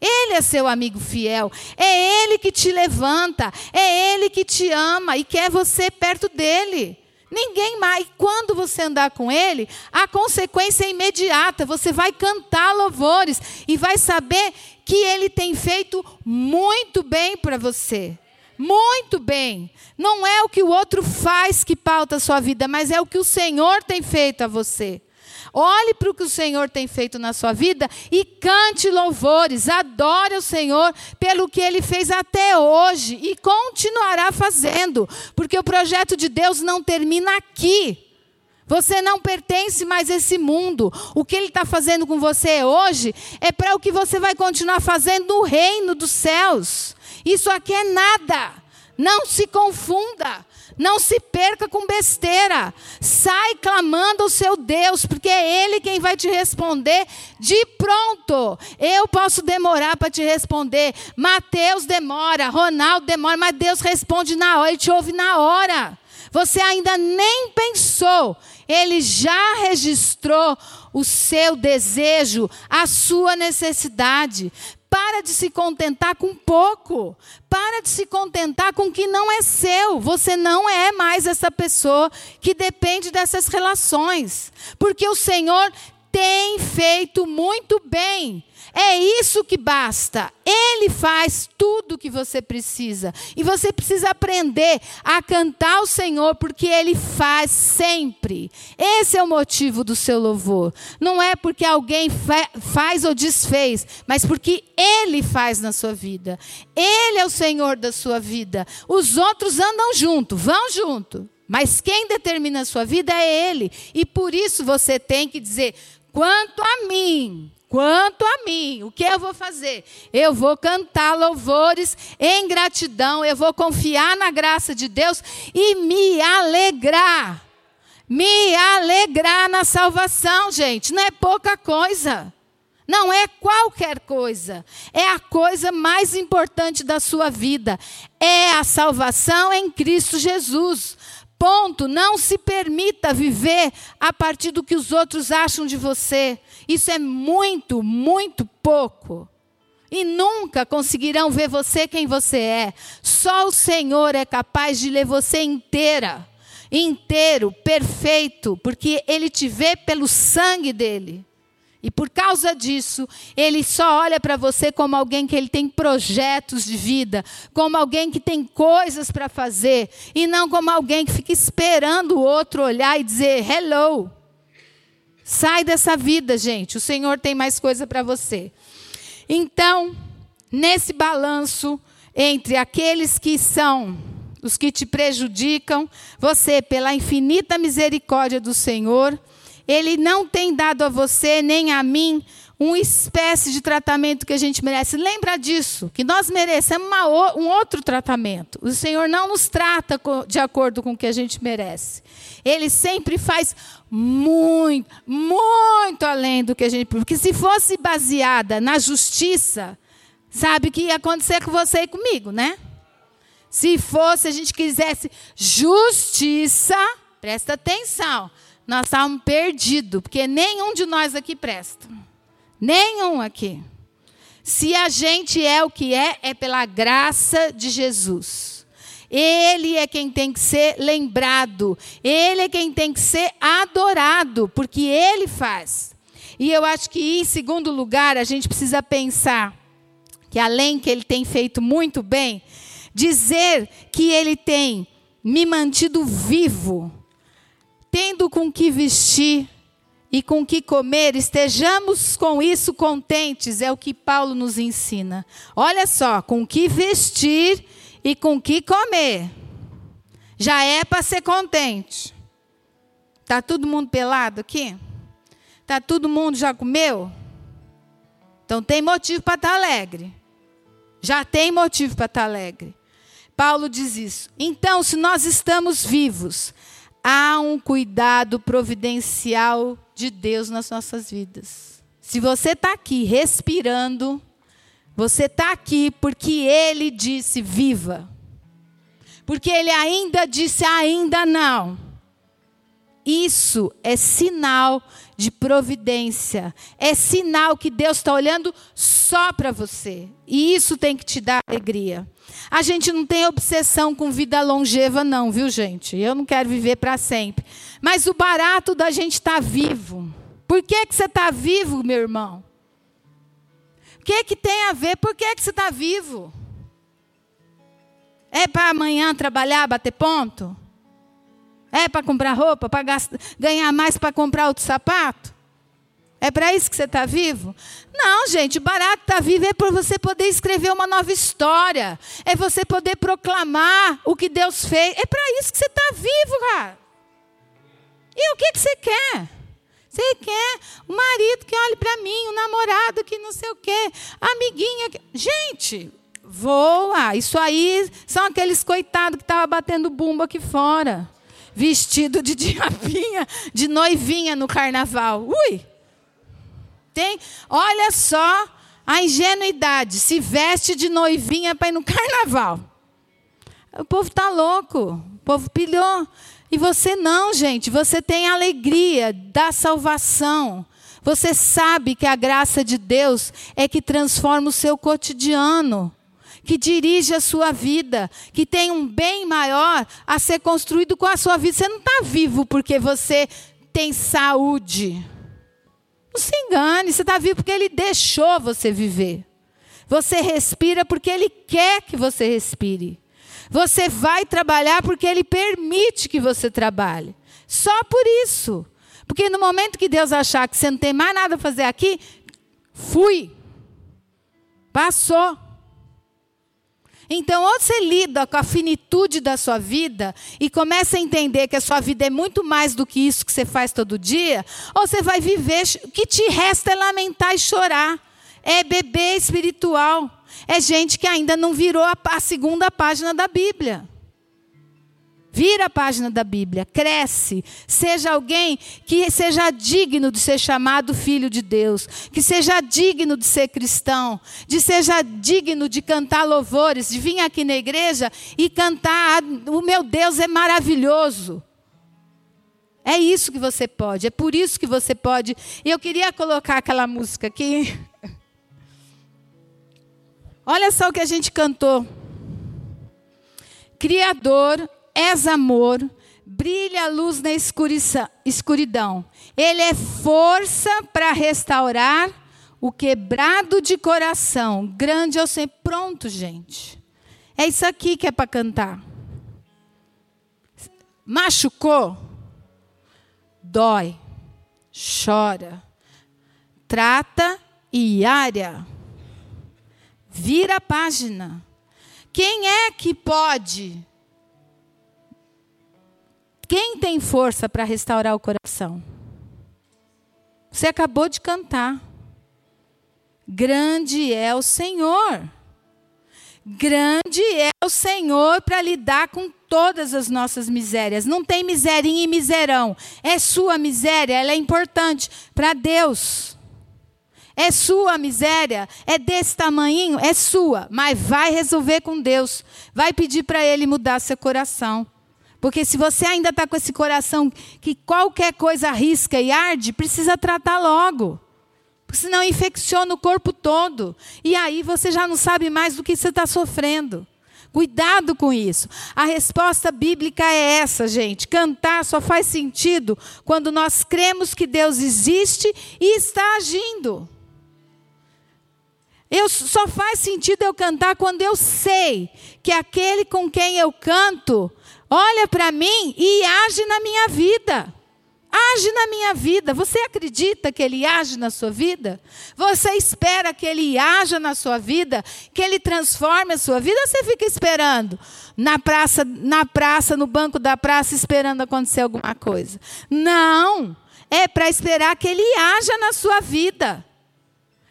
Ele é seu amigo fiel. É Ele que te levanta. É Ele que te ama e quer você perto dele. Ninguém mais. Quando você andar com Ele, a consequência é imediata. Você vai cantar louvores e vai saber que Ele tem feito muito bem para você. Muito bem. Não é o que o outro faz que pauta a sua vida, mas é o que o Senhor tem feito a você. Olhe para o que o Senhor tem feito na sua vida e cante louvores, adore o Senhor pelo que ele fez até hoje e continuará fazendo, porque o projeto de Deus não termina aqui. Você não pertence mais a esse mundo. O que Ele está fazendo com você hoje é para o que você vai continuar fazendo no reino dos céus. Isso aqui é nada. Não se confunda. Não se perca com besteira. Sai clamando ao seu Deus, porque é Ele quem vai te responder de pronto. Eu posso demorar para te responder. Mateus demora, Ronaldo demora, mas Deus responde na hora, Ele te ouve na hora. Você ainda nem pensou, Ele já registrou o seu desejo, a sua necessidade. Para de se contentar com pouco. Para de se contentar com o que não é seu. Você não é mais essa pessoa que depende dessas relações. Porque o Senhor tem feito muito bem. É isso que basta. Ele faz tudo o que você precisa. E você precisa aprender a cantar o Senhor, porque Ele faz sempre. Esse é o motivo do seu louvor. Não é porque alguém fa faz ou desfez, mas porque Ele faz na sua vida. Ele é o Senhor da sua vida. Os outros andam junto, vão junto. Mas quem determina a sua vida é Ele. E por isso você tem que dizer: quanto a mim, Quanto a mim, o que eu vou fazer? Eu vou cantar louvores em gratidão, eu vou confiar na graça de Deus e me alegrar. Me alegrar na salvação, gente, não é pouca coisa. Não é qualquer coisa. É a coisa mais importante da sua vida. É a salvação em Cristo Jesus. Ponto. Não se permita viver a partir do que os outros acham de você. Isso é muito, muito pouco. E nunca conseguirão ver você quem você é. Só o Senhor é capaz de ler você inteira, inteiro, perfeito, porque Ele te vê pelo sangue dele. E por causa disso, ele só olha para você como alguém que ele tem projetos de vida, como alguém que tem coisas para fazer, e não como alguém que fica esperando o outro olhar e dizer hello. Sai dessa vida, gente. O Senhor tem mais coisa para você. Então, nesse balanço entre aqueles que são os que te prejudicam, você, pela infinita misericórdia do Senhor, ele não tem dado a você nem a mim uma espécie de tratamento que a gente merece. Lembra disso, que nós merecemos uma, um outro tratamento. O Senhor não nos trata de acordo com o que a gente merece. Ele sempre faz muito, muito além do que a gente. Porque se fosse baseada na justiça, sabe o que ia acontecer com você e comigo, né? Se fosse, a gente quisesse justiça, presta atenção nós estávamos perdidos, porque nenhum de nós aqui presta. Nenhum aqui. Se a gente é o que é, é pela graça de Jesus. Ele é quem tem que ser lembrado. Ele é quem tem que ser adorado, porque ele faz. E eu acho que, em segundo lugar, a gente precisa pensar que, além que ele tem feito muito bem, dizer que ele tem me mantido vivo tendo com que vestir e com que comer, estejamos com isso contentes, é o que Paulo nos ensina. Olha só, com que vestir e com que comer. Já é para ser contente. Tá todo mundo pelado aqui? Tá todo mundo já comeu? Então tem motivo para estar tá alegre. Já tem motivo para estar tá alegre. Paulo diz isso. Então, se nós estamos vivos, há um cuidado providencial de Deus nas nossas vidas. Se você está aqui respirando, você está aqui porque Ele disse viva. Porque Ele ainda disse ainda não. Isso é sinal de providência. É sinal que Deus está olhando só para você. E isso tem que te dar alegria. A gente não tem obsessão com vida longeva, não, viu, gente? Eu não quero viver para sempre. Mas o barato da gente estar tá vivo. Por que, que você está vivo, meu irmão? O que, que tem a ver? Por que, que você está vivo? É para amanhã trabalhar, bater ponto? É para comprar roupa, para ganhar mais para comprar outro sapato? É para isso que você está vivo? Não, gente, barato estar tá vivo é para você poder escrever uma nova história. É você poder proclamar o que Deus fez. É para isso que você está vivo, cara. E o que, que você quer? Você quer o marido que olhe para mim, o namorado que não sei o quê, a amiguinha. Que... Gente, voa. Isso aí são aqueles coitados que estavam batendo bumbo aqui fora vestido de diabinha, de noivinha no carnaval. Ui! Tem, olha só a ingenuidade, se veste de noivinha para ir no carnaval. O povo está louco, o povo pilhou. E você não, gente, você tem a alegria da salvação. Você sabe que a graça de Deus é que transforma o seu cotidiano que dirige a sua vida, que tem um bem maior a ser construído com a sua vida. Você não está vivo porque você tem saúde. Não se engane, você está vivo porque Ele deixou você viver. Você respira porque Ele quer que você respire. Você vai trabalhar porque Ele permite que você trabalhe. Só por isso. Porque no momento que Deus achar que você não tem mais nada a fazer aqui, fui. Passou. Então, ou você lida com a finitude da sua vida e começa a entender que a sua vida é muito mais do que isso que você faz todo dia, ou você vai viver, o que te resta é lamentar e chorar. É bebê espiritual. É gente que ainda não virou a, a segunda página da Bíblia. Vira a página da Bíblia, cresce, seja alguém que seja digno de ser chamado filho de Deus, que seja digno de ser cristão, de seja digno de cantar louvores, de vir aqui na igreja e cantar: "O meu Deus é maravilhoso". É isso que você pode, é por isso que você pode. E eu queria colocar aquela música aqui. Olha só o que a gente cantou. Criador és amor, brilha a luz na escuridão. Ele é força para restaurar o quebrado de coração. Grande eu sei. Pronto, gente. É isso aqui que é para cantar. Machucou? Dói. Chora. Trata e área. Vira a página. Quem é que pode quem tem força para restaurar o coração? Você acabou de cantar. Grande é o Senhor. Grande é o Senhor para lidar com todas as nossas misérias. Não tem miserinha e miserão. É sua miséria, ela é importante para Deus. É sua miséria, é desse tamanho, é sua, mas vai resolver com Deus. Vai pedir para Ele mudar seu coração. Porque se você ainda está com esse coração que qualquer coisa arrisca e arde, precisa tratar logo. Porque senão infecciona o corpo todo. E aí você já não sabe mais do que você está sofrendo. Cuidado com isso. A resposta bíblica é essa, gente. Cantar só faz sentido quando nós cremos que Deus existe e está agindo. Eu, só faz sentido eu cantar quando eu sei que aquele com quem eu canto olha para mim e age na minha vida. Age na minha vida. Você acredita que ele age na sua vida? Você espera que ele haja na sua vida, que ele transforme a sua vida? Ou você fica esperando na praça, na praça, no banco da praça, esperando acontecer alguma coisa? Não. É para esperar que ele haja na sua vida.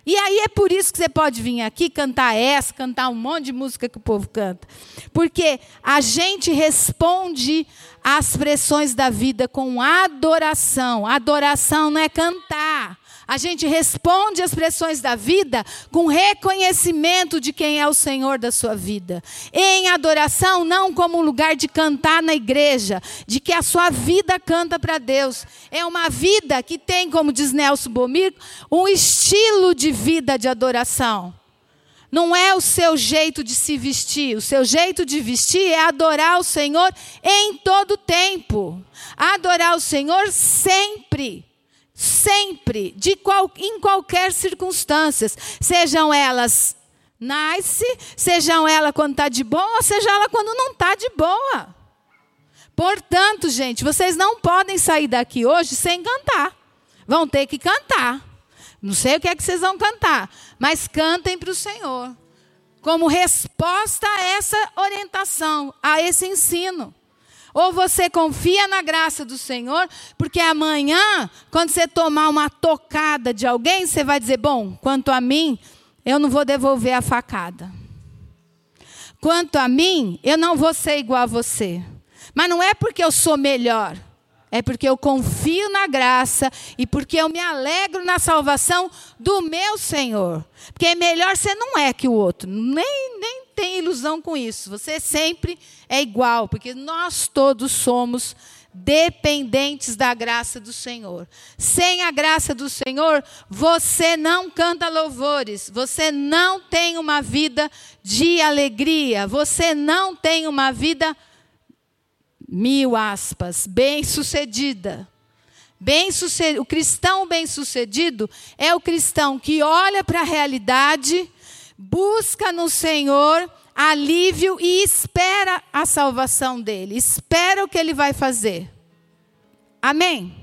E aí é por isso que você pode vir aqui cantar essa, cantar um monte de música que o povo canta. Porque a gente responde às pressões da vida com adoração. Adoração não é cantar. A gente responde às pressões da vida com reconhecimento de quem é o Senhor da sua vida. Em adoração, não como um lugar de cantar na igreja, de que a sua vida canta para Deus. É uma vida que tem, como diz Nelson Bomir, um estilo de vida de adoração. Não é o seu jeito de se vestir. O seu jeito de vestir é adorar o Senhor em todo tempo. Adorar o Senhor sempre. Sempre, de qual, em qualquer circunstâncias, sejam elas nice, sejam elas quando está de boa, seja ela quando não está de boa. Portanto, gente, vocês não podem sair daqui hoje sem cantar. Vão ter que cantar. Não sei o que é que vocês vão cantar, mas cantem para o Senhor. Como resposta a essa orientação, a esse ensino. Ou você confia na graça do Senhor, porque amanhã, quando você tomar uma tocada de alguém, você vai dizer: Bom, quanto a mim, eu não vou devolver a facada. Quanto a mim, eu não vou ser igual a você. Mas não é porque eu sou melhor, é porque eu confio na graça e porque eu me alegro na salvação do meu Senhor. Porque melhor você não é que o outro, nem, nem tem ilusão com isso. Você sempre é igual, porque nós todos somos dependentes da graça do Senhor. Sem a graça do Senhor, você não canta louvores, você não tem uma vida de alegria, você não tem uma vida mil aspas, bem-sucedida. Bem -sucedido, o cristão bem-sucedido é o cristão que olha para a realidade, busca no Senhor alívio e espera a salvação dele, espera o que ele vai fazer. Amém?